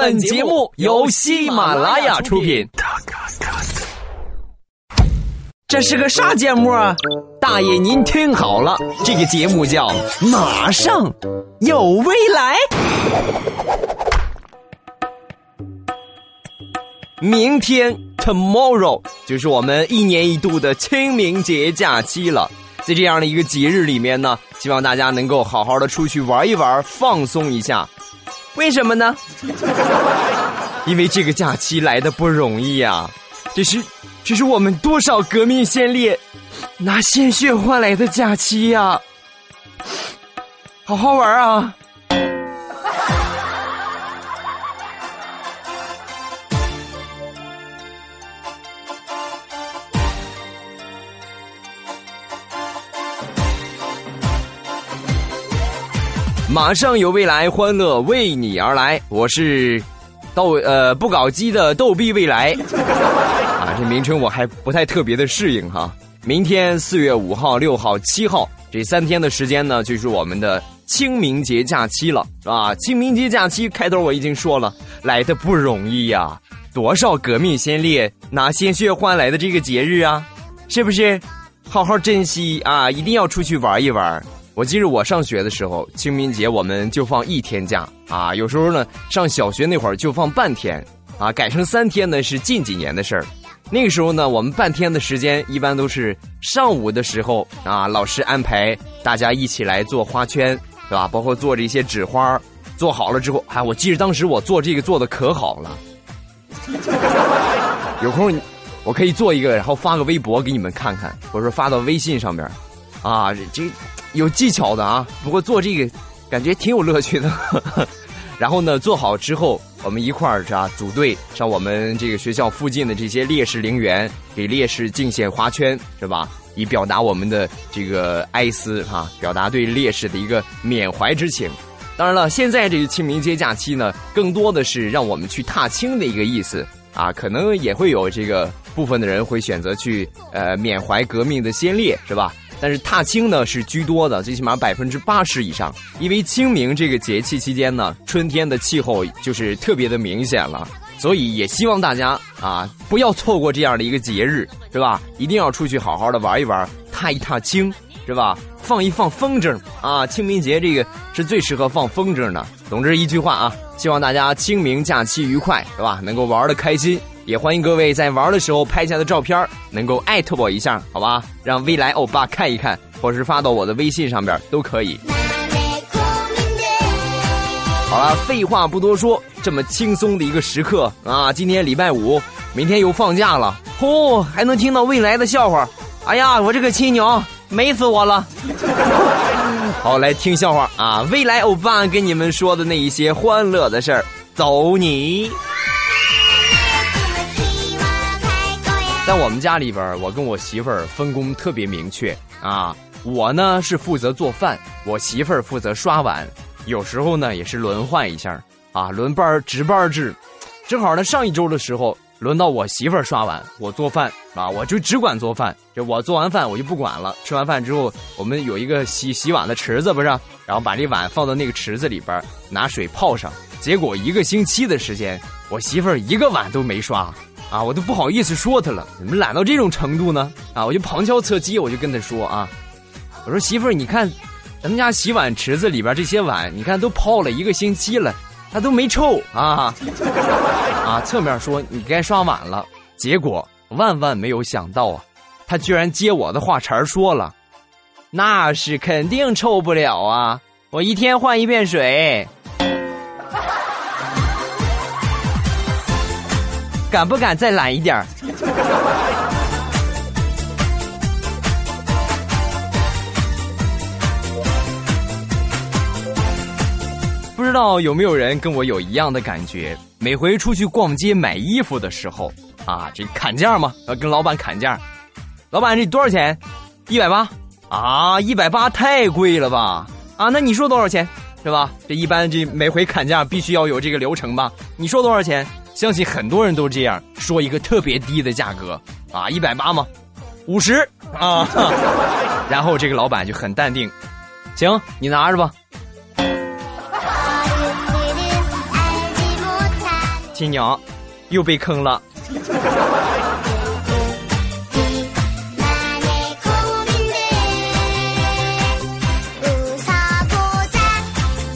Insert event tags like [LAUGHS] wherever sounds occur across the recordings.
本节目由喜马拉雅出品。这是个啥节目啊？大爷您听好了，这个节目叫《马上有未来》。明天 tomorrow 就是我们一年一度的清明节假期了。在这样的一个节日里面呢，希望大家能够好好的出去玩一玩，放松一下。为什么呢？[LAUGHS] 因为这个假期来的不容易呀，这是这是我们多少革命先烈拿鲜血换来的假期呀！好好玩啊！马上有未来，欢乐为你而来。我是逗呃不搞基的逗逼未来啊，这名称我还不太特别的适应哈。明天四月五号、六号、七号这三天的时间呢，就是我们的清明节假期了啊。清明节假期开头我已经说了，来的不容易呀，多少革命先烈拿鲜血换来的这个节日啊，是不是？好好珍惜啊，一定要出去玩一玩。我记得我上学的时候，清明节我们就放一天假啊。有时候呢，上小学那会儿就放半天啊，改成三天呢是近几年的事儿。那个时候呢，我们半天的时间一般都是上午的时候啊，老师安排大家一起来做花圈，对吧？包括做这些纸花，做好了之后，哎，我记得当时我做这个做的可好了。有空我可以做一个，然后发个微博给你们看看，或者说发到微信上面，啊，这。有技巧的啊，不过做这个感觉挺有乐趣的。[LAUGHS] 然后呢，做好之后，我们一块儿是吧，组队上我们这个学校附近的这些烈士陵园，给烈士敬献花圈，是吧？以表达我们的这个哀思哈，表达对烈士的一个缅怀之情。当然了，现在这个清明节假期呢，更多的是让我们去踏青的一个意思啊，可能也会有这个部分的人会选择去呃缅怀革命的先烈，是吧？但是踏青呢是居多的，最起码百分之八十以上。因为清明这个节气期间呢，春天的气候就是特别的明显了，所以也希望大家啊不要错过这样的一个节日，是吧？一定要出去好好的玩一玩，踏一踏青，是吧？放一放风筝啊！清明节这个是最适合放风筝的。总之一句话啊，希望大家清明假期愉快，是吧？能够玩的开心。也欢迎各位在玩的时候拍下的照片能够艾特我一下，好吧？让未来欧巴看一看，或是发到我的微信上边都可以。好了，废话不多说，这么轻松的一个时刻啊！今天礼拜五，明天又放假了，嚯，还能听到未来的笑话。哎呀，我这个亲娘美死我了！[LAUGHS] 好，来听笑话啊！未来欧巴跟你们说的那一些欢乐的事儿，走你！在我们家里边，我跟我媳妇儿分工特别明确啊。我呢是负责做饭，我媳妇儿负责刷碗。有时候呢也是轮换一下啊，轮班值班制。正好呢上一周的时候，轮到我媳妇儿刷碗，我做饭啊，我就只管做饭。就我做完饭我就不管了。吃完饭之后，我们有一个洗洗碗的池子，不是？然后把这碗放到那个池子里边，拿水泡上。结果一个星期的时间，我媳妇儿一个碗都没刷。啊，我都不好意思说他了，怎么懒到这种程度呢？啊，我就旁敲侧击，我就跟他说啊，我说媳妇儿，你看，咱们家洗碗池子里边这些碗，你看都泡了一个星期了，它都没臭啊。啊，侧面说你该刷碗了。结果万万没有想到啊，他居然接我的话茬说了，那是肯定臭不了啊，我一天换一遍水。敢不敢再懒一点儿不知道有没有人跟我有一样的感觉？每回出去逛街买衣服的时候，啊，这砍价嘛，要跟老板砍价。老板，这多少钱？一百八啊，一百八太贵了吧？啊，那你说多少钱？是吧？这一般这每回砍价必须要有这个流程吧？你说多少钱？相信很多人都这样说一个特别低的价格啊，一百八吗？五十啊，[LAUGHS] 然后这个老板就很淡定，行，你拿着吧。亲娘又被坑了。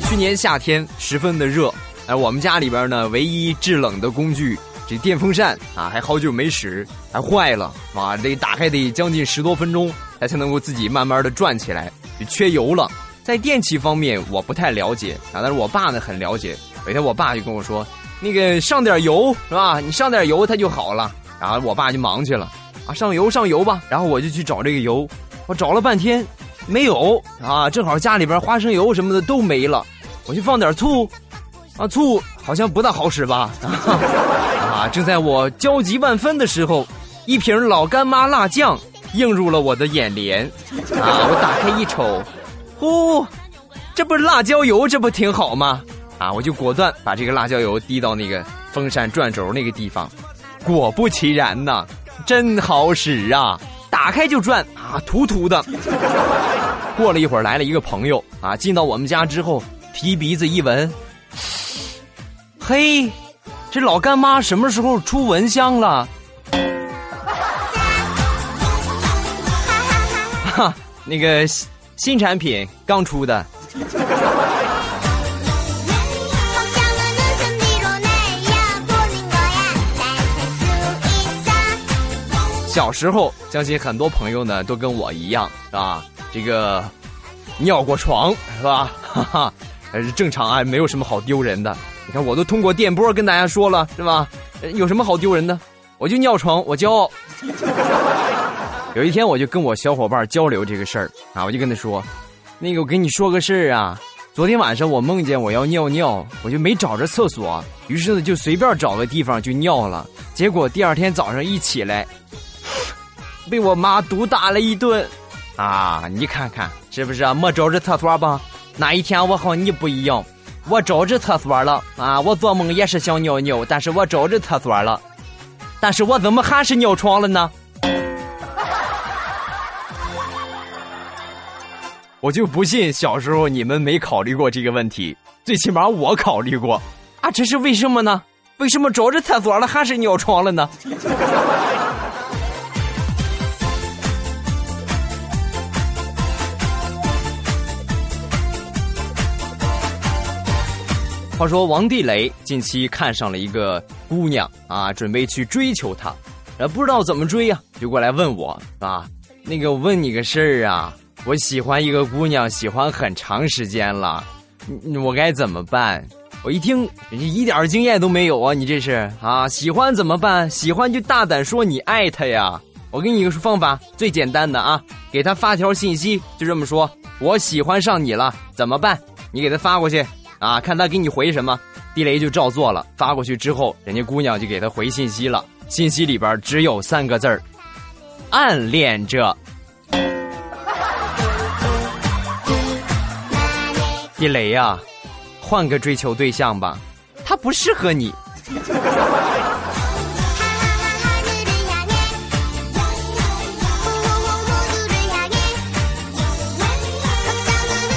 去年夏天十分的热，我们家里边呢，唯一制冷的工具这电风扇啊，还好久没使，还坏了啊，得打开得将近十多分钟，它才能够自己慢慢的转起来，就缺油了。在电器方面我不太了解啊，但是我爸呢很了解。有一天我爸就跟我说：“那个上点油是吧？你上点油它就好了。”然后我爸就忙去了啊，上油上油吧。然后我就去找这个油，我找了半天没有啊，正好家里边花生油什么的都没了。我去放点醋，啊，醋好像不大好使吧？[LAUGHS] 啊，正在我焦急万分的时候，一瓶老干妈辣酱映入了我的眼帘。啊，我打开一瞅，呼，这不是辣椒油，这不挺好吗？啊，我就果断把这个辣椒油滴到那个风扇转轴那个地方，果不其然呐，真好使啊！打开就转啊，土土的。过了一会儿，来了一个朋友啊，进到我们家之后。提鼻子一闻，嘿，这老干妈什么时候出蚊香了？哈，那个新产品刚出的。小时候，相信很多朋友呢都跟我一样，是吧？这个尿过床，是吧？哈哈。还是正常啊，没有什么好丢人的。你看，我都通过电波跟大家说了，是吧？有什么好丢人的？我就尿床，我骄傲。[LAUGHS] 有一天，我就跟我小伙伴交流这个事儿啊，我就跟他说：“那个，我跟你说个事儿啊，昨天晚上我梦见我要尿尿，我就没找着厕所，于是呢就随便找个地方就尿了。结果第二天早上一起来，被我妈毒打了一顿。啊，你看看是不是啊？没找着厕所吧？”那一天我和你不一样，我找着厕所了啊！我做梦也是想尿尿，但是我找着厕所了，但是我怎么还是尿床了呢？[LAUGHS] 我就不信小时候你们没考虑过这个问题，最起码我考虑过啊！这是为什么呢？为什么找着厕所了还是尿床了呢？[LAUGHS] 话说王地雷近期看上了一个姑娘啊，准备去追求她，呃，不知道怎么追呀，就过来问我啊，那个我问你个事儿啊，我喜欢一个姑娘，喜欢很长时间了，我该怎么办？我一听，你一点经验都没有啊，你这是啊？喜欢怎么办？喜欢就大胆说你爱她呀！我给你一个方法，最简单的啊，给她发条信息，就这么说，我喜欢上你了，怎么办？你给她发过去。啊，看他给你回什么，地雷就照做了。发过去之后，人家姑娘就给他回信息了。信息里边只有三个字儿：暗恋着。地雷呀，换个追求对象吧，他不适合你。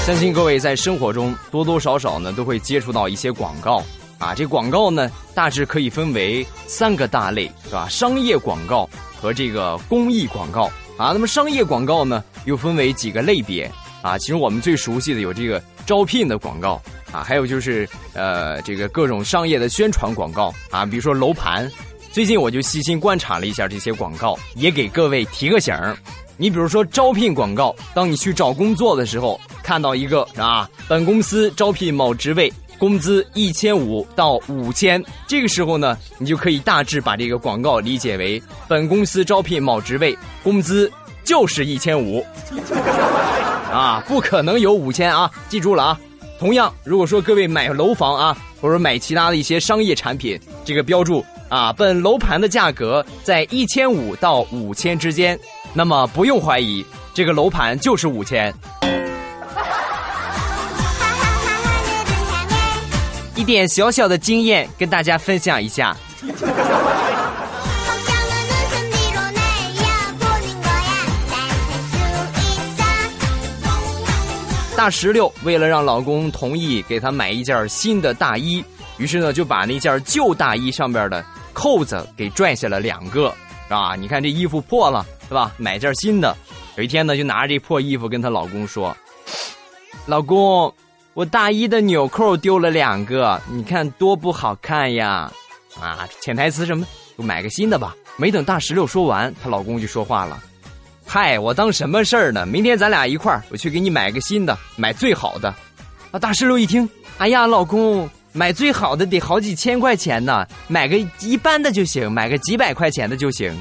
相信各位在生活中多多少少呢都会接触到一些广告啊，这广告呢大致可以分为三个大类，是吧？商业广告和这个公益广告啊。那么商业广告呢又分为几个类别啊？其实我们最熟悉的有这个招聘的广告啊，还有就是呃这个各种商业的宣传广告啊，比如说楼盘。最近我就细心观察了一下这些广告，也给各位提个醒儿。你比如说招聘广告，当你去找工作的时候，看到一个啊，本公司招聘某职位，工资一千五到五千，这个时候呢，你就可以大致把这个广告理解为本公司招聘某职位，工资就是一千五，啊，不可能有五千啊，记住了啊。同样，如果说各位买楼房啊，或者买其他的一些商业产品，这个标注啊，本楼盘的价格在一千五到五千之间。那么不用怀疑，这个楼盘就是五千。一点小小的经验跟大家分享一下。大石榴为了让老公同意给她买一件新的大衣，于是呢就把那件旧大衣上边的扣子给拽下了两个，啊，你看这衣服破了，是吧？买件新的。有一天呢，就拿着这破衣服跟她老公说：“老公，我大衣的纽扣丢了两个，你看多不好看呀！”啊，潜台词什么？就买个新的吧。没等大石榴说完，她老公就说话了：“嗨，我当什么事儿呢？明天咱俩一块儿，我去给你买个新的，买最好的。”啊，大石榴一听，哎呀，老公，买最好的得好几千块钱呢，买个一般的就行，买个几百块钱的就行。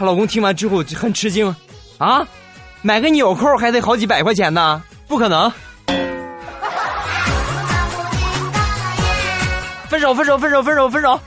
她老公听完之后就很吃惊，啊，买个纽扣还得好几百块钱呢？不可能！分手，分手，分手，分手，分手！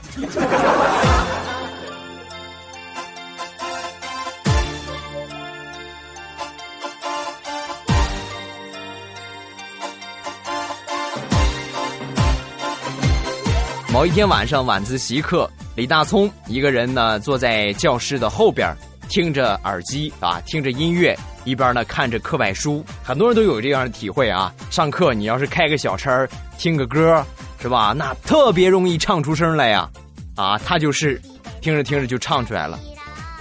某一天晚上晚自习课，李大聪一个人呢坐在教室的后边，听着耳机啊，听着音乐，一边呢看着课外书。很多人都有这样的体会啊，上课你要是开个小车听个歌，是吧？那特别容易唱出声来呀。啊，他就是听着听着就唱出来了。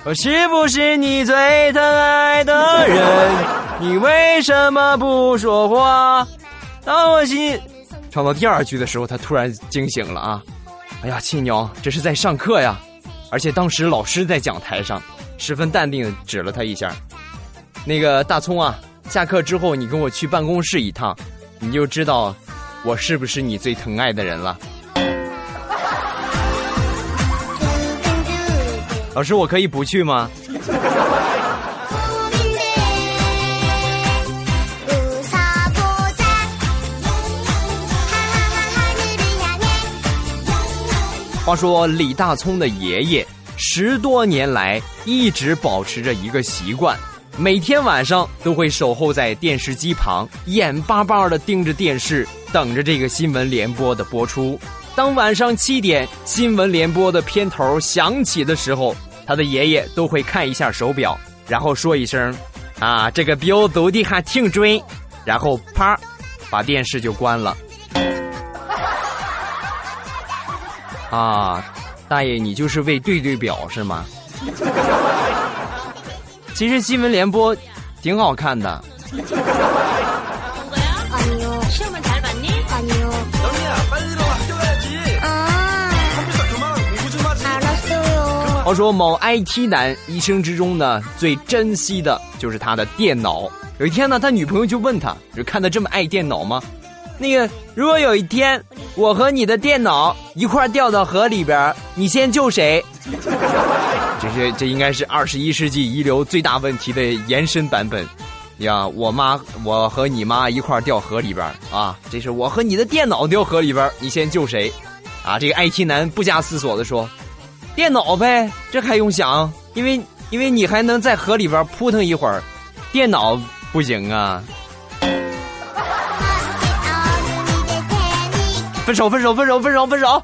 我是不是你最疼爱的人？你为什么不说话？当我心。唱到第二句的时候，他突然惊醒了啊！哎呀，亲娘，这是在上课呀！而且当时老师在讲台上，十分淡定的指了他一下。那个大葱啊，下课之后你跟我去办公室一趟，你就知道我是不是你最疼爱的人了。老师，我可以不去吗？话说李大聪的爷爷十多年来一直保持着一个习惯，每天晚上都会守候在电视机旁，眼巴巴的盯着电视，等着这个新闻联播的播出。当晚上七点新闻联播的片头响起的时候，他的爷爷都会看一下手表，然后说一声：“啊，这个表走的还挺准。”然后啪，把电视就关了。啊，大爷，你就是为对对表是吗？[LAUGHS] 其实新闻联播挺好看的。话说某 IT 男一生之中呢，最珍惜的就是他的电脑。有一天呢，他女朋友就问他，就看他这么爱电脑吗？那个，如果有一天我和你的电脑一块掉到河里边，你先救谁？[LAUGHS] 这是这应该是二十一世纪遗留最大问题的延伸版本。呀，我妈，我和你妈一块掉河里边啊！这是我和你的电脑掉河里边，你先救谁？啊！这个 IT 男不加思索的说：“电脑呗，这还用想？因为因为你还能在河里边扑腾一会儿，电脑不行啊。”分手，分手，分手，分手，分手。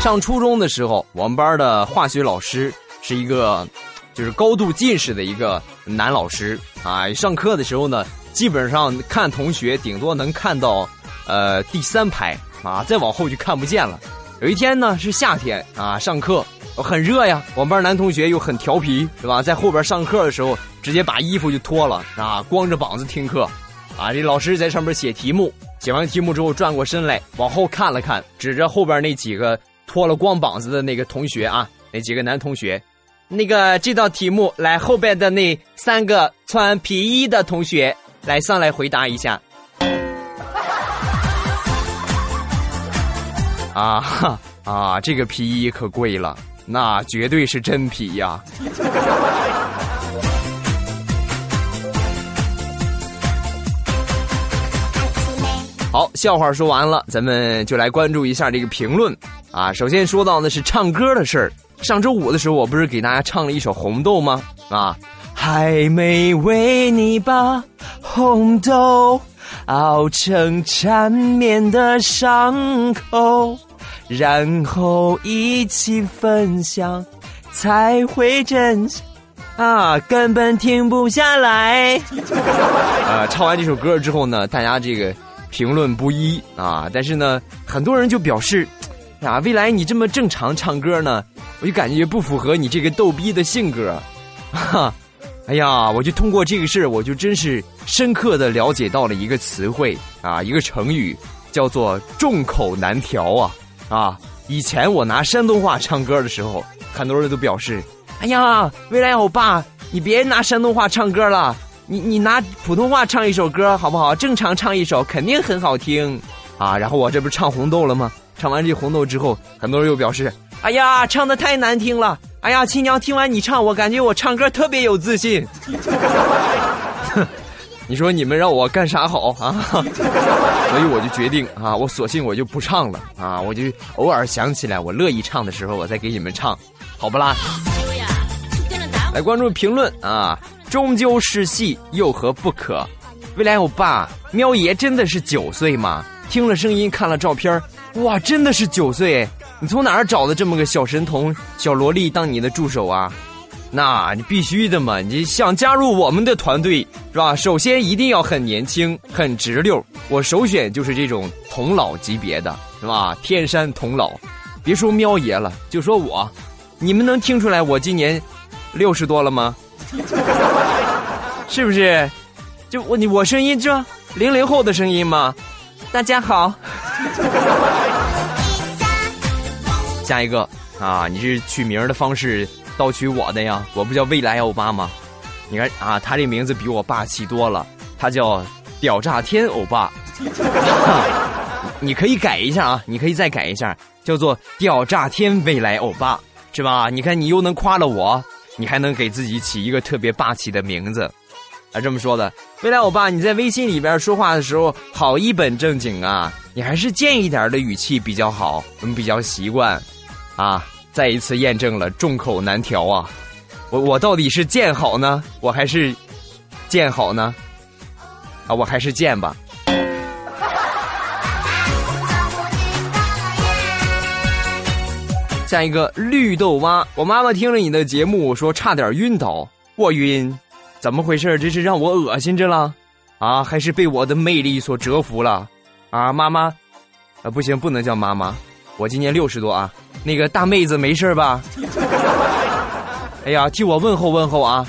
上初中的时候，我们班的化学老师是一个，就是高度近视的一个男老师啊。上课的时候呢，基本上看同学顶多能看到，呃，第三排啊，再往后就看不见了。有一天呢，是夏天啊，上课。我很热呀，我们班男同学又很调皮，是吧？在后边上课的时候，直接把衣服就脱了啊，光着膀子听课，啊，这老师在上面写题目，写完题目之后转过身来，往后看了看，指着后边那几个脱了光膀子的那个同学啊，那几个男同学，那个这道题目来后边的那三个穿皮衣的同学来上来回答一下，啊哈啊，这个皮衣可贵了。那绝对是真皮呀！好，笑话说完了，咱们就来关注一下这个评论啊。首先说到的是唱歌的事儿。上周五的时候，我不是给大家唱了一首《红豆》吗？啊，还没为你把红豆熬成缠绵的伤口。然后一起分享，才会真啊，根本停不下来。[LAUGHS] 啊，唱完这首歌之后呢，大家这个评论不一啊，但是呢，很多人就表示，啊，未来你这么正常唱歌呢，我就感觉不符合你这个逗逼的性格。哈，[LAUGHS] 哎呀，我就通过这个事儿，我就真是深刻的了解到了一个词汇啊，一个成语，叫做众口难调啊啊！以前我拿山东话唱歌的时候，很多人都表示。哎呀，未来欧巴，你别拿山东话唱歌了，你你拿普通话唱一首歌好不好？正常唱一首肯定很好听啊！然后我这不是唱红豆了吗？唱完这红豆之后，很多人又表示：哎呀，唱的太难听了！哎呀，亲娘听完你唱，我感觉我唱歌特别有自信。[LAUGHS] 你说你们让我干啥好啊？[LAUGHS] 所以我就决定啊，我索性我就不唱了啊！我就偶尔想起来我乐意唱的时候，我再给你们唱，好不啦？来关注评论啊！终究是戏，又何不可？未来欧巴，喵爷真的是九岁吗？听了声音，看了照片，哇，真的是九岁！你从哪儿找的这么个小神童、小萝莉当你的助手啊？那你必须的嘛！你想加入我们的团队是吧？首先一定要很年轻、很直溜。我首选就是这种童老级别的，是吧？天山童老，别说喵爷了，就说我，你们能听出来我今年？六十多了吗？[LAUGHS] 是不是？就我你我声音这零零后的声音吗？大家好。[LAUGHS] 下一个啊，你是取名的方式盗取我的呀？我不叫未来欧巴吗？你看啊，他这名字比我霸气多了，他叫屌炸天欧巴。[LAUGHS] 你可以改一下啊，你可以再改一下，叫做屌炸天未来欧巴，是吧？你看你又能夸了我。你还能给自己起一个特别霸气的名字，啊，这么说的。未来，欧巴你在微信里边说话的时候好一本正经啊，你还是贱一点的语气比较好，我们比较习惯。啊，再一次验证了众口难调啊！我我到底是贱好呢，我还是贱好呢？啊，我还是贱吧。下一个绿豆蛙，我妈妈听了你的节目，说差点晕倒。我晕，怎么回事？这是让我恶心着了，啊，还是被我的魅力所折服了？啊，妈妈，啊，不行，不能叫妈妈，我今年六十多啊。那个大妹子没事吧？哎呀，替我问候问候啊。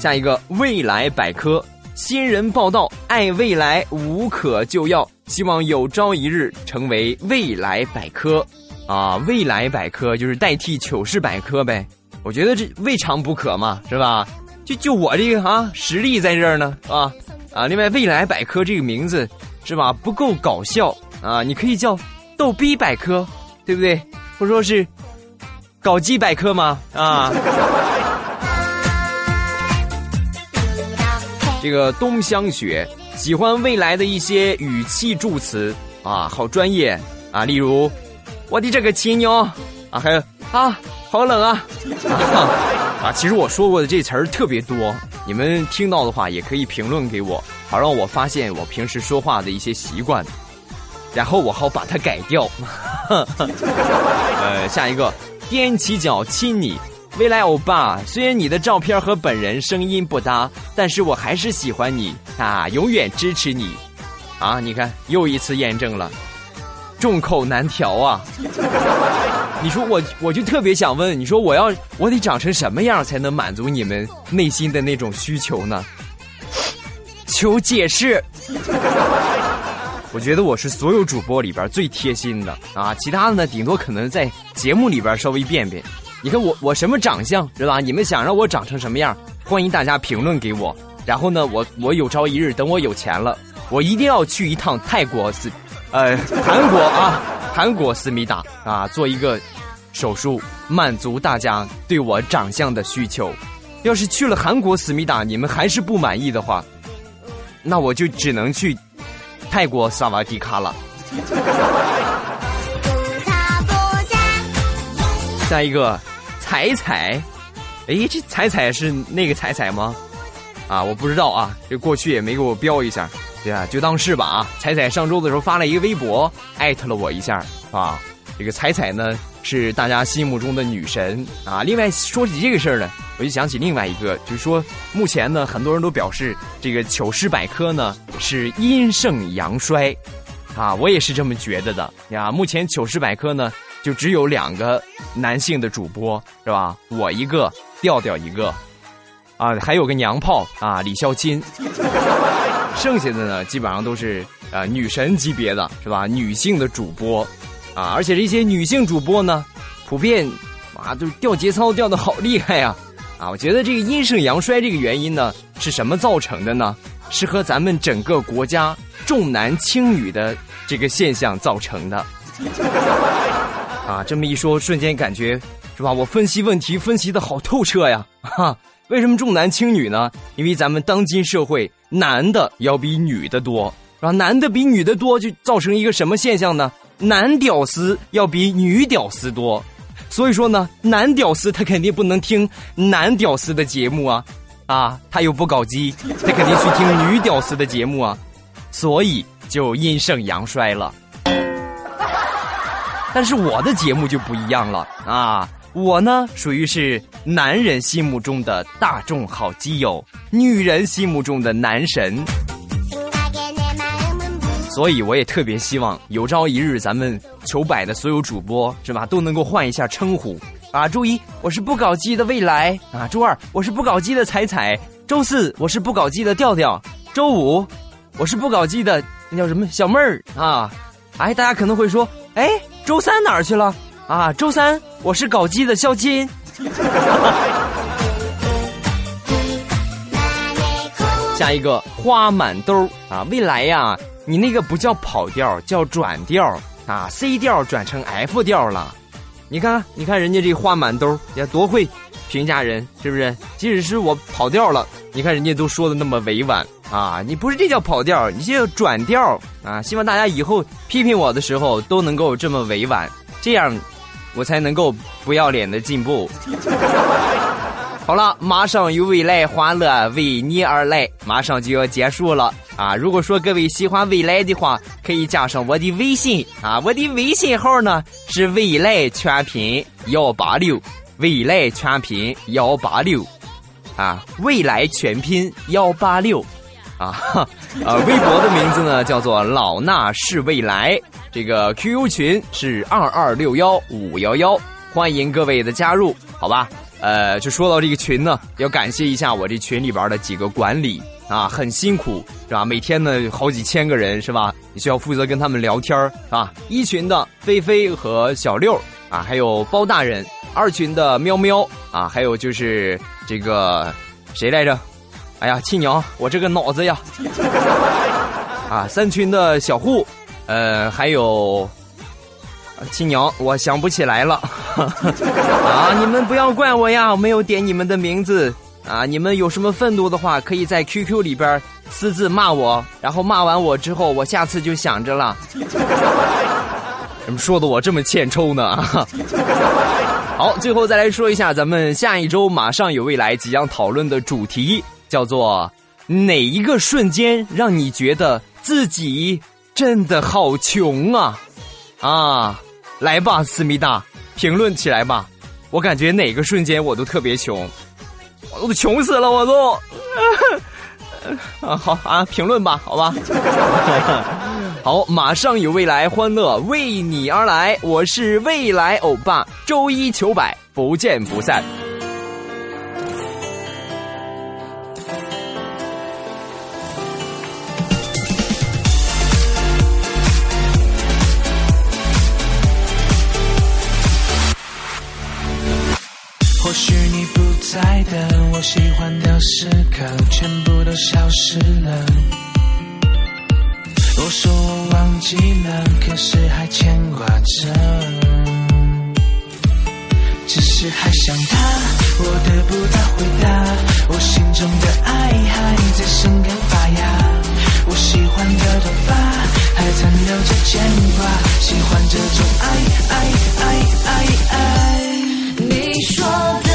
下一个未来百科。新人报道：爱未来无可救药，希望有朝一日成为未来百科。啊，未来百科就是代替糗事百科呗。我觉得这未尝不可嘛，是吧？就就我这个啊，实力在这儿呢，啊啊。另外，未来百科这个名字是吧，不够搞笑啊，你可以叫逗逼百科，对不对？或者说是搞基百科吗？啊。这个冬香雪喜欢未来的一些语气助词啊，好专业啊，例如我的这个亲妞啊，还有啊，好冷啊 [LAUGHS] 啊，其实我说过的这词儿特别多，你们听到的话也可以评论给我，好让我发现我平时说话的一些习惯，然后我好把它改掉。[LAUGHS] 呃，下一个踮起脚亲你。未来欧巴，虽然你的照片和本人声音不搭，但是我还是喜欢你啊，永远支持你，啊，你看又一次验证了，众口难调啊！你说我我就特别想问，你说我要我得长成什么样才能满足你们内心的那种需求呢？求解释！[LAUGHS] 我觉得我是所有主播里边最贴心的啊，其他的呢，顶多可能在节目里边稍微变变。你看我我什么长相是吧？你们想让我长成什么样？欢迎大家评论给我。然后呢，我我有朝一日等我有钱了，我一定要去一趟泰国是，呃，韩国啊，韩国思密达啊，做一个手术，满足大家对我长相的需求。要是去了韩国思密达，你们还是不满意的话，那我就只能去泰国萨瓦迪卡了。[LAUGHS] 下一个。彩彩，哎，这彩彩是那个彩彩吗？啊，我不知道啊，这过去也没给我标一下，对啊，就当是吧啊。彩彩上周的时候发了一个微博，艾特了我一下啊，这个彩彩呢是大家心目中的女神啊。另外说起这个事儿呢，我就想起另外一个，就是说目前呢很多人都表示这个糗事百科呢是阴盛阳衰，啊，我也是这么觉得的呀。目前糗事百科呢就只有两个男性的主播是吧？我一个，调调一个，啊，还有个娘炮啊，李孝钦，剩下的呢基本上都是呃女神级别的是吧？女性的主播。啊，而且这些女性主播呢，普遍啊，都掉节操掉的好厉害呀！啊，我觉得这个阴盛阳衰这个原因呢，是什么造成的呢？是和咱们整个国家重男轻女的这个现象造成的。啊，这么一说，瞬间感觉是吧？我分析问题分析的好透彻呀！哈，为什么重男轻女呢？因为咱们当今社会男的要比女的多，是吧？男的比女的多，就造成一个什么现象呢？男屌丝要比女屌丝多，所以说呢，男屌丝他肯定不能听男屌丝的节目啊，啊，他又不搞基，他肯定去听女屌丝的节目啊，所以就阴盛阳衰了。但是我的节目就不一样了啊，我呢属于是男人心目中的大众好基友，女人心目中的男神。所以我也特别希望有朝一日咱们糗百的所有主播是吧都能够换一下称呼啊！周一我是不搞基的未来啊，周二我是不搞基的彩彩，周四我是不搞基的调调，周五我是不搞基的那叫什么小妹儿啊！哎，大家可能会说，哎，周三哪儿去了啊？周三我是搞基的肖金。[LAUGHS] 下一个花满兜啊，未来呀。你那个不叫跑调，叫转调啊！C 调转成 F 调了，你看，你看人家这花满兜也，多会评价人，是不是？即使是我跑调了，你看人家都说的那么委婉啊！你不是这叫跑调，你这叫转调啊！希望大家以后批评我的时候都能够这么委婉，这样我才能够不要脸的进步。[LAUGHS] 好了，马上有未来欢乐为你而来，马上就要结束了啊！如果说各位喜欢未来的话，可以加上我的微信啊，我的微信号呢是未来全拼幺八六，未来全拼幺八六，啊，未来全拼幺八六，啊，呃，微博的名字呢叫做老衲是未来，这个 QQ 群是二二六幺五幺幺，欢迎各位的加入，好吧？呃，就说到这个群呢，要感谢一下我这群里边的几个管理啊，很辛苦是吧？每天呢好几千个人是吧？你需要负责跟他们聊天儿啊。一群的菲菲和小六啊，还有包大人；二群的喵喵啊，还有就是这个谁来着？哎呀，亲娘，我这个脑子呀！[LAUGHS] 啊，三群的小户，呃，还有。亲娘，我想不起来了，[LAUGHS] 啊！你们不要怪我呀，我没有点你们的名字啊！你们有什么愤怒的话，可以在 QQ 里边私自骂我，然后骂完我之后，我下次就想着了。怎么说的我这么欠抽呢？[LAUGHS] 好，最后再来说一下，咱们下一周马上有未来即将讨论的主题，叫做哪一个瞬间让你觉得自己真的好穷啊？啊！来吧，思密达，评论起来吧！我感觉哪个瞬间我都特别穷，我都穷死了，我都。[LAUGHS] 啊，好啊，评论吧，好吧。[LAUGHS] 好，马上有未来欢乐为你而来，我是未来欧巴，周一求百，不见不散。或许你不在等我喜欢的时刻，全部都消失了。我说我忘记了，可是还牵挂着。只是还想他，我得不到回答。我心中的爱还在生根发芽。我喜欢的头发还残留着牵挂，喜欢这种爱爱爱爱爱。你说的。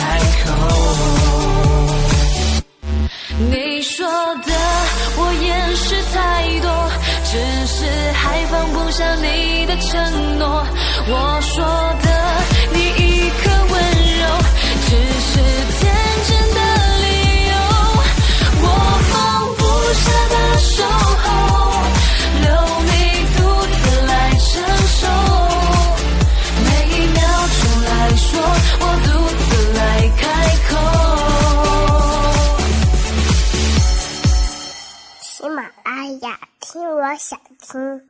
开口。你说的我掩饰太多只是还放不下你的承诺。我说想听。